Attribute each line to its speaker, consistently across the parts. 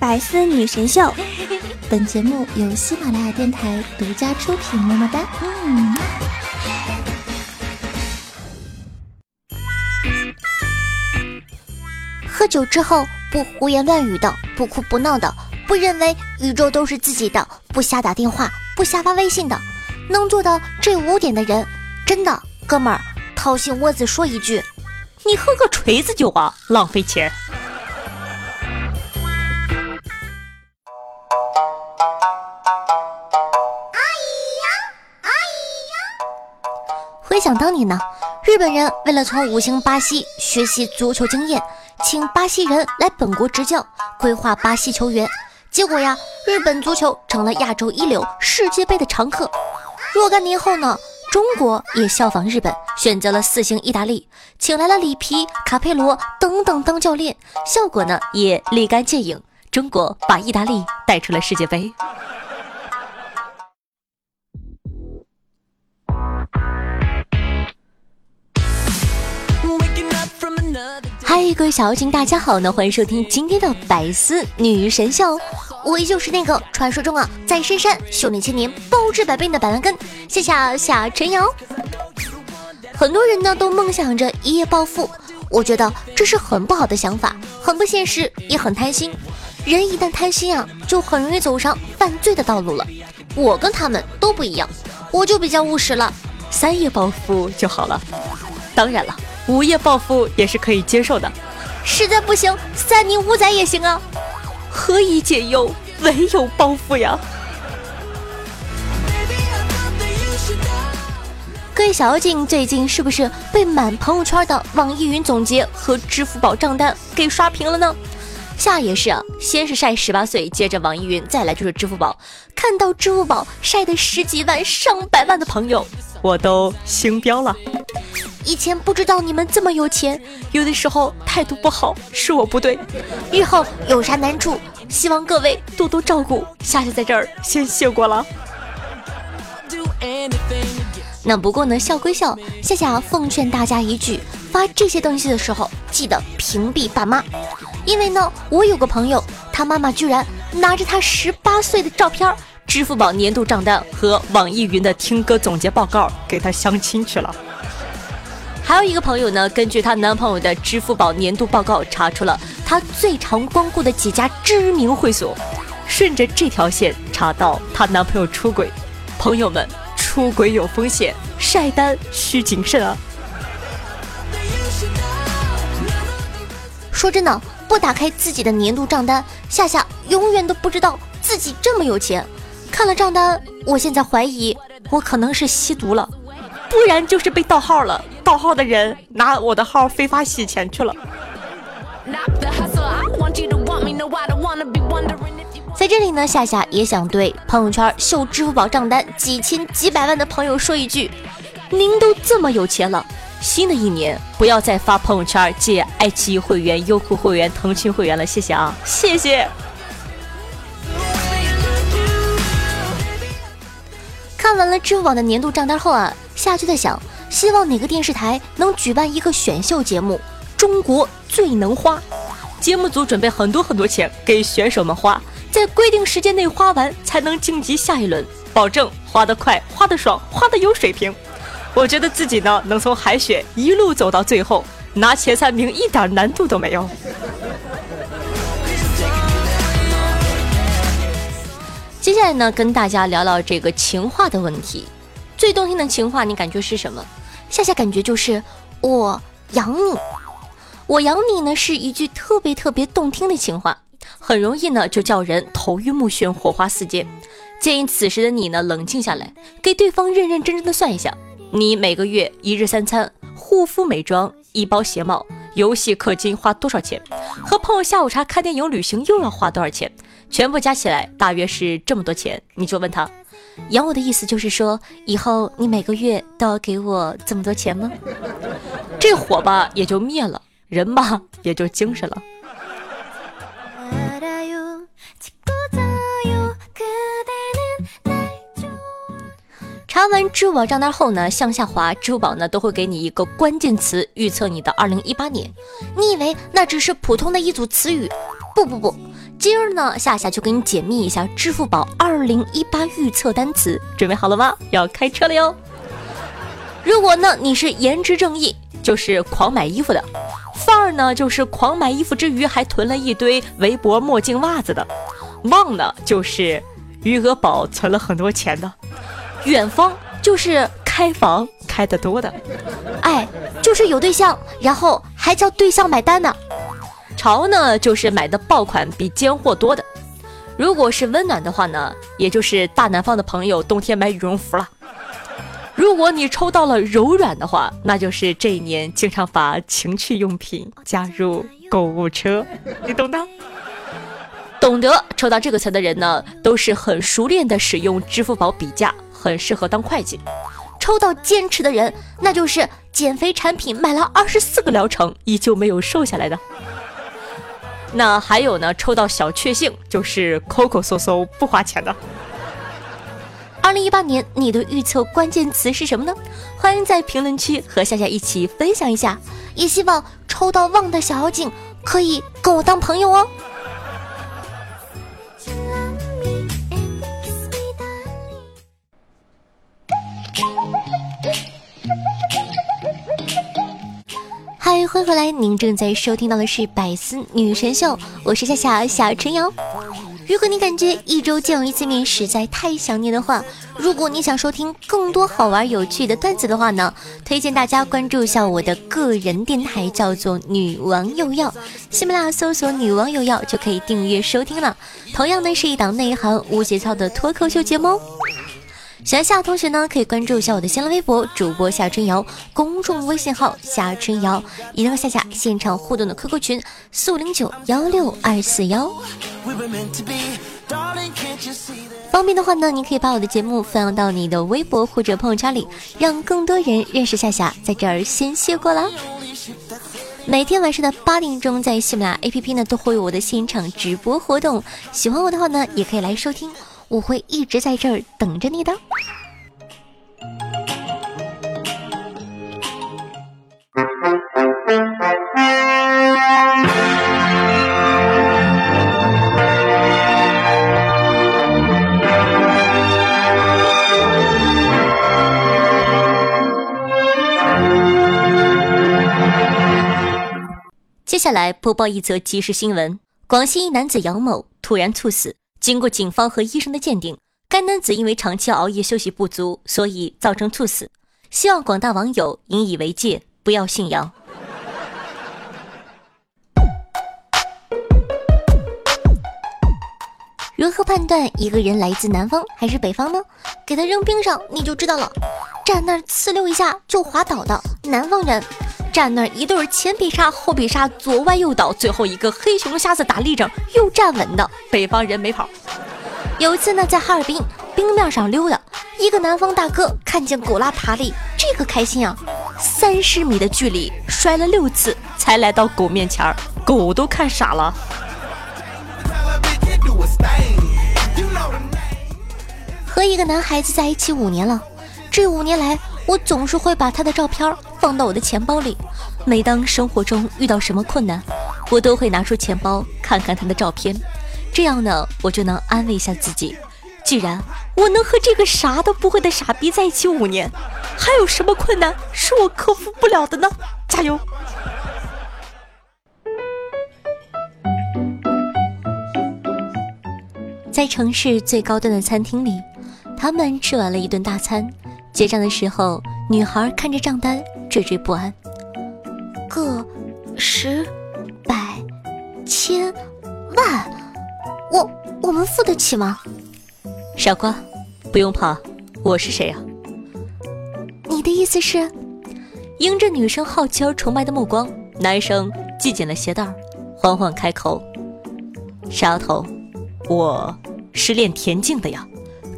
Speaker 1: 百思女神秀，
Speaker 2: 本节目由喜马拉雅电台独家出品，么么哒。嗯。
Speaker 3: 喝酒之后不胡言乱语的，不哭不闹的，不认为宇宙都是自己的，不瞎打电话，不瞎发微信的，能做到这五点的人，真的，哥们儿，掏心窝子说一句，
Speaker 4: 你喝个锤子酒啊，浪费钱。
Speaker 3: 回想当年呢，日本人为了从五星巴西学习足球经验，请巴西人来本国执教，规划巴西球员。结果呀，日本足球成了亚洲一流、世界杯的常客。若干年后呢，中国也效仿日本，选择了四星意大利，请来了里皮、卡佩罗等等当教练，效果呢也立竿见影。中国把意大利带出了世界杯。嗨，各位小妖精，大家好呢！欢迎收听今天的百思女神秀，我依旧是那个传说中啊，在深山修炼千年、包治百病的板蓝根，谢谢夏晨瑶。很多人呢都梦想着一夜暴富，我觉得这是很不好的想法，很不现实，也很贪心。人一旦贪心啊，就很容易走上犯罪的道路了。我跟他们都不一样，我就比较务实了，
Speaker 4: 三夜暴富就好了。当然了。午夜暴富也是可以接受的，
Speaker 3: 实在不行，三年五载也行啊。
Speaker 4: 何以解忧，唯有暴富呀！
Speaker 3: 各位小妖精，最近是不是被满朋友圈的网易云总结和支付宝账单给刷屏了呢？夏也是啊，先是晒十八岁，接着网易云，再来就是支付宝。看到支付宝晒的十几万、上百万的朋友，
Speaker 4: 我都星标了。
Speaker 3: 以前不知道你们这么有钱，有的时候态度不好是我不对。日后有啥难处，希望各位多多照顾。夏夏在这儿先谢过了。那不过呢，笑归笑，夏夏奉劝大家一句：发这些东西的时候，记得屏蔽爸妈。因为呢，我有个朋友，他妈妈居然拿着他十八岁的照片、支付宝年度账单和网易云的听歌总结报告给他相亲去了。还有一个朋友呢，根据她男朋友的支付宝年度报告，查出了她最常光顾的几家知名会所，顺着这条线查到她男朋友出轨。朋友们，出轨有风险，晒单需谨慎啊！说真的，不打开自己的年度账单，夏夏永远都不知道自己这么有钱。看了账单，我现在怀疑我可能是吸毒了。不然就是被盗号了，盗号的人拿我的号非法洗钱去了。在这里呢，夏夏也想对朋友圈秀支付宝账单几千几百万的朋友说一句：您都这么有钱了，新的一年不要再发朋友圈借爱奇艺会员、优酷会员、腾讯会员了，谢谢啊，谢谢。看完了支付宝的年度账单后啊。下就在想，希望哪个电视台能举办一个选秀节目《中国最能花》，节目组准备很多很多钱给选手们花，在规定时间内花完才能晋级下一轮，保证花得快、花得爽、花得有水平。我觉得自己呢能从海选一路走到最后，拿前三名一点难度都没有。接下来呢，跟大家聊聊这个情话的问题。最动听的情话，你感觉是什么？夏夏感觉就是我养你，我养你呢，是一句特别特别动听的情话，很容易呢就叫人头晕目眩、火花四溅。建议此时的你呢冷静下来，给对方认认真真的算一下，你每个月一日三餐、护肤美妆、一包鞋帽、游戏氪金花多少钱？和朋友下午茶、看电影、旅行又要花多少钱？全部加起来大约是这么多钱，你就问他。养我的意思就是说，以后你每个月都要给我这么多钱吗？这火吧也就灭了，人吧也就精神了。查完支付宝账单后呢，向下滑，支付宝呢都会给你一个关键词，预测你的二零一八年。你以为那只是普通的一组词语？不不不，今儿呢，夏夏就给你解密一下支付宝二零一八预测单词，准备好了吗？要开车了哟。如果呢你是颜值正义，就是狂买衣服的；范儿呢就是狂买衣服之余还囤了一堆围脖、墨镜、袜子的；旺呢就是余额宝存了很多钱的；远方就是开房开得多的；
Speaker 2: 哎，就是有对象，然后还叫对象买单呢。
Speaker 3: 潮呢就是买的爆款比尖货多的；如果是温暖的话呢，也就是大南方的朋友冬天买羽绒服了。如果你抽到了柔软的话，那就是这一年经常把情趣用品加入购物车，你懂的。懂得抽到这个词的人呢，都是很熟练的使用支付宝比价，很适合当会计。抽到坚持的人，那就是减肥产品买了二十四个疗程，依旧没有瘦下来的。那还有呢，抽到小确幸，就是抠抠搜搜不花钱的。二零一八年，你的预测关键词是什么呢？欢迎在评论区和夏夏一起分享一下。也希望抽到旺的小妖精可以跟我当朋友哦。欢迎回来！您正在收听到的是《百思女神秀》，我是夏夏夏春瑶。如果你感觉一周见我一次面实在太想念的话，如果你想收听更多好玩有趣的段子的话呢，推荐大家关注一下我的个人电台，叫做“女王有药”，喜马拉雅搜索“女王有药”就可以订阅收听了。同样呢，是一档内涵无节操的脱口秀节目。喜欢夏同学呢，可以关注一下我的新浪微博主播夏春瑶，公众微信号夏春瑶，也能和夏夏现场互动的 QQ 群四五零九幺六二四幺。方便的话呢，你可以把我的节目分享到你的微博或者朋友圈里，让更多人认识夏夏，在这儿先谢过了。每天晚上的八点钟，在喜马拉雅 APP 呢都会有我的现场直播活动，喜欢我的话呢，也可以来收听。我会一直在这儿等着你的。接下来播报一则即时新闻：广西一男子杨某突然猝死。经过警方和医生的鉴定，该男子因为长期熬夜休息不足，所以造成猝死。希望广大网友引以为戒，不要信谣。如何判断一个人来自南方还是北方呢？给他扔冰上，你就知道了。站那儿呲溜一下就滑倒的南方人，站那儿一对前必杀后必杀，左歪右倒，最后一个黑熊瞎子打立正又站稳的北方人没跑。有一次呢，在哈尔滨冰面上溜达，一个南方大哥看见狗拉塔里，这个开心啊！三十米的距离摔了六次才来到狗面前，狗都看傻了。和一个男孩子在一起五年了，这五年来，我总是会把他的照片放到我的钱包里。每当生活中遇到什么困难，我都会拿出钱包看看他的照片，这样呢，我就能安慰一下自己。既然我能和这个啥都不会的傻逼在一起五年，还有什么困难是我克服不了的呢？加油！在城市最高端的餐厅里。他们吃完了一顿大餐，结账的时候，女孩看着账单惴惴不安。个、十、百、千、万，我我们付得起吗？傻瓜，不用怕，我是谁啊？你的意思是？迎着女生好奇而崇拜的目光，男生系紧了鞋带，缓缓开口：“傻丫头，我是练田径的呀。”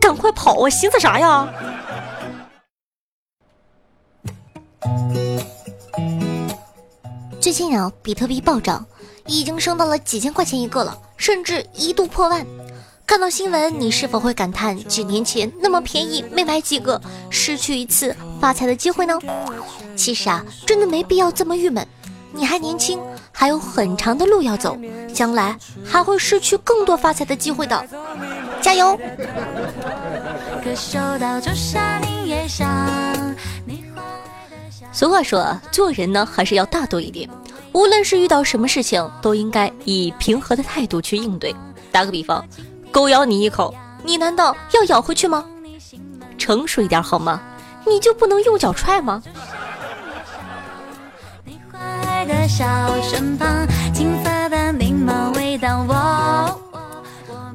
Speaker 3: 赶快跑啊！寻思啥呀？近啊，比特币暴涨，已经升到了几千块钱一个了，甚至一度破万。看到新闻，你是否会感叹几年前那么便宜没买几个，失去一次发财的机会呢？其实啊，真的没必要这么郁闷。你还年轻，还有很长的路要走，将来还会失去更多发财的机会的，加油！俗话说，做人呢还是要大度一点，无论是遇到什么事情，都应该以平和的态度去应对。打个比方，狗咬你一口，你难道要咬回去吗？成熟一点好吗？你就不能用脚踹吗？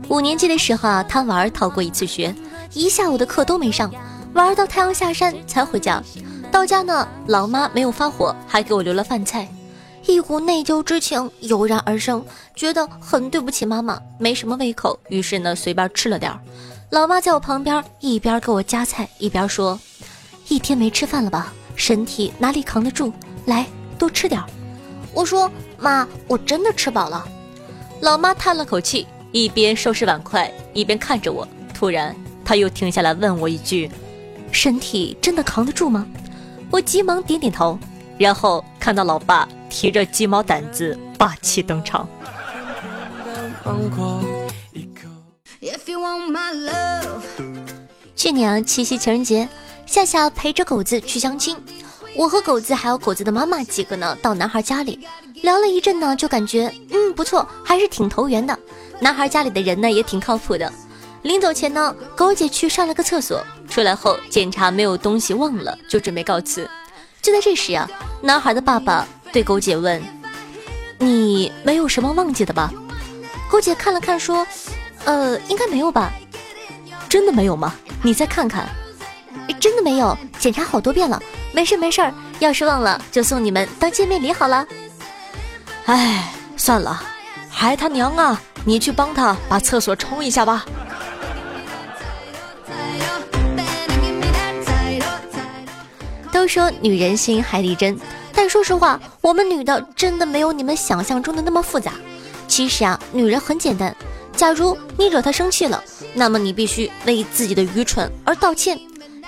Speaker 3: 五年级的时候啊，贪玩逃过一次学，一下午的课都没上，玩到太阳下山才回家。到家呢，老妈没有发火，还给我留了饭菜，一股内疚之情油然而生，觉得很对不起妈妈，没什么胃口，于是呢随便吃了点儿。老妈在我旁边一边给我夹菜，一边说：“一天没吃饭了吧，身体哪里扛得住？来，多吃点儿。”我说妈，我真的吃饱了。老妈叹了口气，一边收拾碗筷，一边看着我。突然，她又停下来问我一句：“身体真的扛得住吗？”我急忙点点头，然后看到老爸提着鸡毛掸子霸气登场。去年七夕情人节，夏夏陪着狗子去相亲。我和狗子还有狗子的妈妈几个呢，到男孩家里聊了一阵呢，就感觉嗯不错，还是挺投缘的。男孩家里的人呢也挺靠谱的。临走前呢，狗姐去上了个厕所，出来后检查没有东西忘了，就准备告辞。就在这时啊，男孩的爸爸对狗姐问：“你没有什么忘记的吧？”狗姐看了看说：“呃，应该没有吧？
Speaker 4: 真的没有吗？你再看看。”
Speaker 3: 真的没有，检查好多遍了，没事没事，要是忘了就送你们当见面礼好了。
Speaker 4: 哎，算了，孩他娘啊，你去帮他把厕所冲一下吧。
Speaker 3: 都说女人心海底针，但说实话，我们女的真的没有你们想象中的那么复杂。其实啊，女人很简单，假如你惹她生气了，那么你必须为自己的愚蠢而道歉。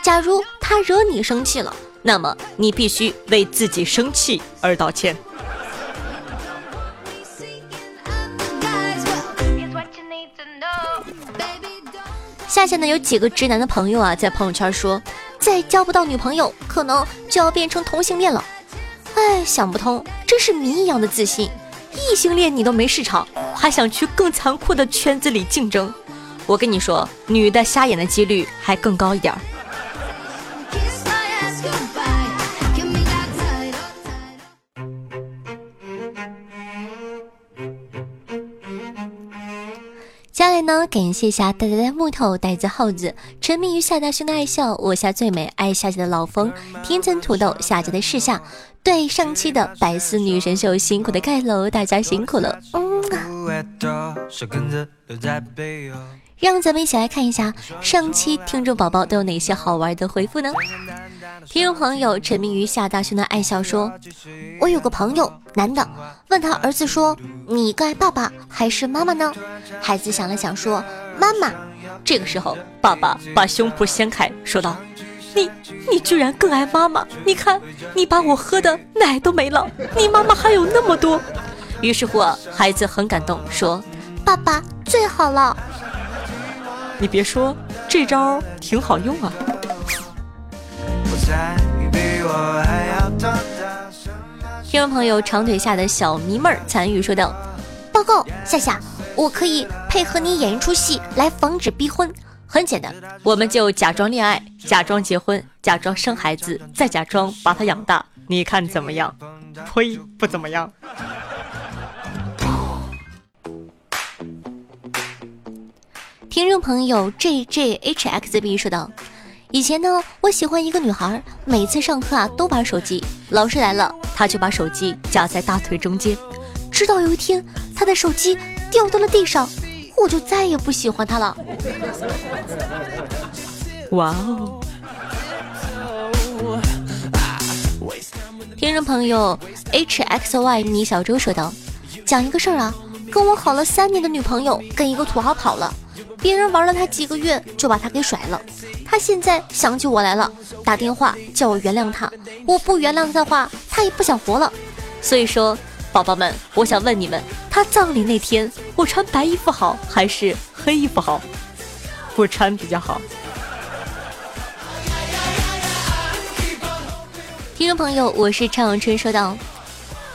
Speaker 3: 假如她惹你生气了，那么你必须为自己生气而道歉。下线呢，有几个直男的朋友啊，在朋友圈说，再交不到女朋友，可能就要变成同性恋了。哎，想不通，真是谜一样的自信。异性恋你都没市场，还想去更残酷的圈子里竞争？我跟你说，女的瞎眼的几率还更高一点。儿呢，感谢一下呆呆呆木头、呆子耗子，沉迷于夏大兄的爱笑，我夏最美，爱夏家的老风，天真土豆，夏家的世夏，对上期的百思女神秀辛苦的盖楼，大家辛苦了，嗯。让咱们一起来看一下上期听众宝宝都有哪些好玩的回复呢？听众朋友沉迷于夏大兄的爱笑说：“我有个朋友，男的，问他儿子说，你更爱爸爸还是妈妈呢？孩子想了想说，妈妈。这个时候，爸爸把胸脯掀开，说道：你你居然更爱妈妈？你看，你把我喝的奶都没了，你妈妈还有那么多。于是乎，孩子很感动，说：爸爸最好了。”
Speaker 4: 你别说，这招挺好用啊！
Speaker 3: 听众朋友长腿下的小迷妹儿参与说道：“报告夏夏，我可以配合你演一出戏来防止逼婚。很简单，我们就假装恋爱，假装结婚，假装生孩子，再假装把他养大，你看怎么样？
Speaker 4: 呸，不怎么样。”
Speaker 3: 听众朋友 J J H X B 说道：“以前呢，我喜欢一个女孩，每次上课啊都玩手机，老师来了，她就把手机夹在大腿中间。直到有一天，她的手机掉到了地上，我就再也不喜欢她了。”哇哦！听众朋友 H X Y 米小周说道：“讲一个事儿啊，跟我好了三年的女朋友跟一个土豪跑了。”别人玩了他几个月，就把他给甩了。他现在想起我来了，打电话叫我原谅他。我不原谅他的话，他也不想活了。所以说，宝宝们，我想问你们，他葬礼那天，我穿白衣服好还是黑衣服好？
Speaker 4: 不穿比较好。
Speaker 3: 听众朋友，我是常永春，说道：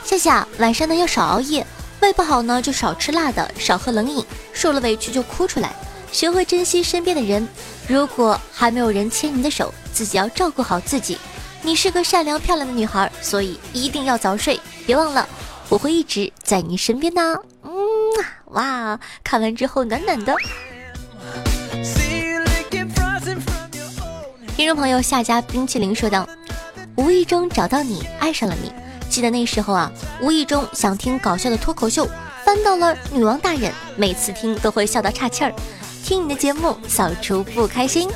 Speaker 3: 夏夏，晚上呢要少熬夜，胃不好呢就少吃辣的，少喝冷饮，受了委屈就哭出来，学会珍惜身边的人。如果还没有人牵你的手，自己要照顾好自己。你是个善良漂亮的女孩，所以一定要早睡，别忘了，我会一直在你身边的。嗯，哇，看完之后暖暖的。听众朋友，夏家冰淇淋说道。无意中找到你，爱上了你。记得那时候啊，无意中想听搞笑的脱口秀，翻到了女王大人，每次听都会笑到岔气儿。听你的节目，扫除不开心。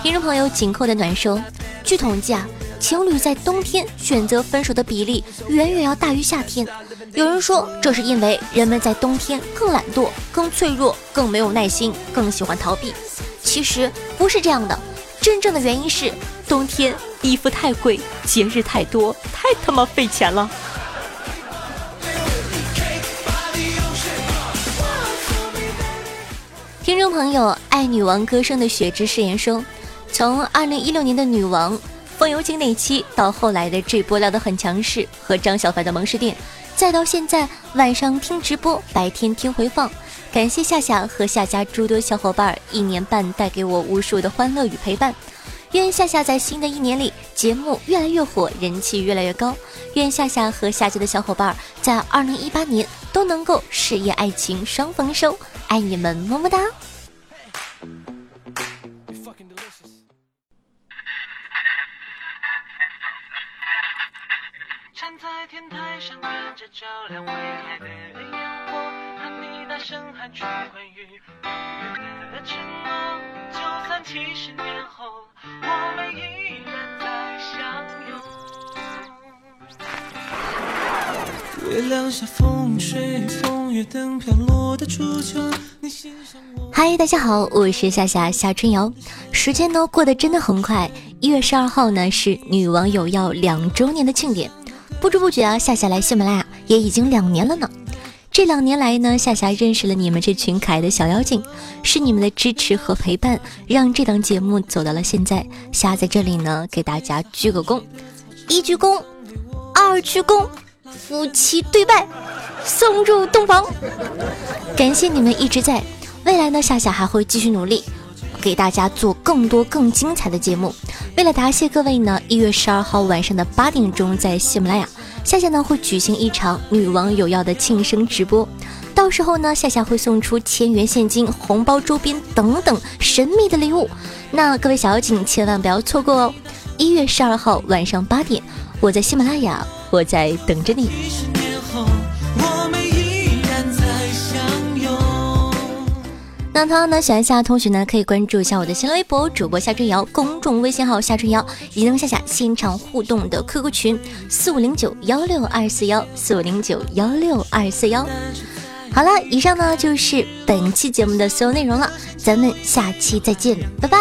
Speaker 3: 听众朋友，紧扣的暖说，据统计啊，情侣在冬天选择分手的比例远远要大于夏天。有人说，这是因为人们在冬天更懒惰、更脆弱、更没有耐心、更喜欢逃避。其实不是这样的，真正的原因是冬天衣服太贵，节日太多，太他妈费钱了。听众朋友，爱女王歌声的雪之誓言说，从二零一六年的女王风油精那期，到后来的这波聊得很强势和张小凡的萌食店，再到现在晚上听直播，白天听回放。感谢夏夏和夏家诸多小伙伴一年半带给我无数的欢乐与陪伴，愿夏夏在新的一年里节目越来越火，人气越来越高。愿夏夏和夏家的小伙伴在二零一八年都能够事业爱情双丰收，爱你们么么哒！站在天台上看着照亮未来的烟火。声喊去关于永远的承诺，就算七十年后我们依嗨，大家好，我是夏夏夏春瑶。时间呢过得真的很快，一月十二号呢是女网友要两周年的庆典，不知不觉啊，夏夏来喜马拉雅也已经两年了呢。这两年来呢，夏夏认识了你们这群可爱的小妖精，是你们的支持和陪伴，让这档节目走到了现在。夏在这里呢，给大家鞠个躬，一鞠躬，二鞠躬，夫妻对拜，送入洞房。感谢你们一直在，未来呢，夏夏还会继续努力，给大家做更多更精彩的节目。为了答谢各位呢，一月十二号晚上的八点钟，在喜马拉雅。夏夏呢会举行一场女王有药的庆生直播，到时候呢夏夏会送出千元现金、红包、周边等等神秘的礼物，那各位小妖精千万不要错过哦！一月十二号晚上八点，我在喜马拉雅，我在等着你。那同样呢，喜欢夏同学呢，可以关注一下我的新浪微博主播夏春瑶，公众微信号夏春瑶，以及夏夏现场互动的 QQ 群四五零九幺六二四幺四五零九幺六二四幺。好了，以上呢就是本期节目的所有内容了，咱们下期再见，拜拜。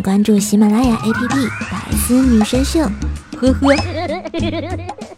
Speaker 3: 关注喜马拉雅 APP《百思女神秀》。呵呵。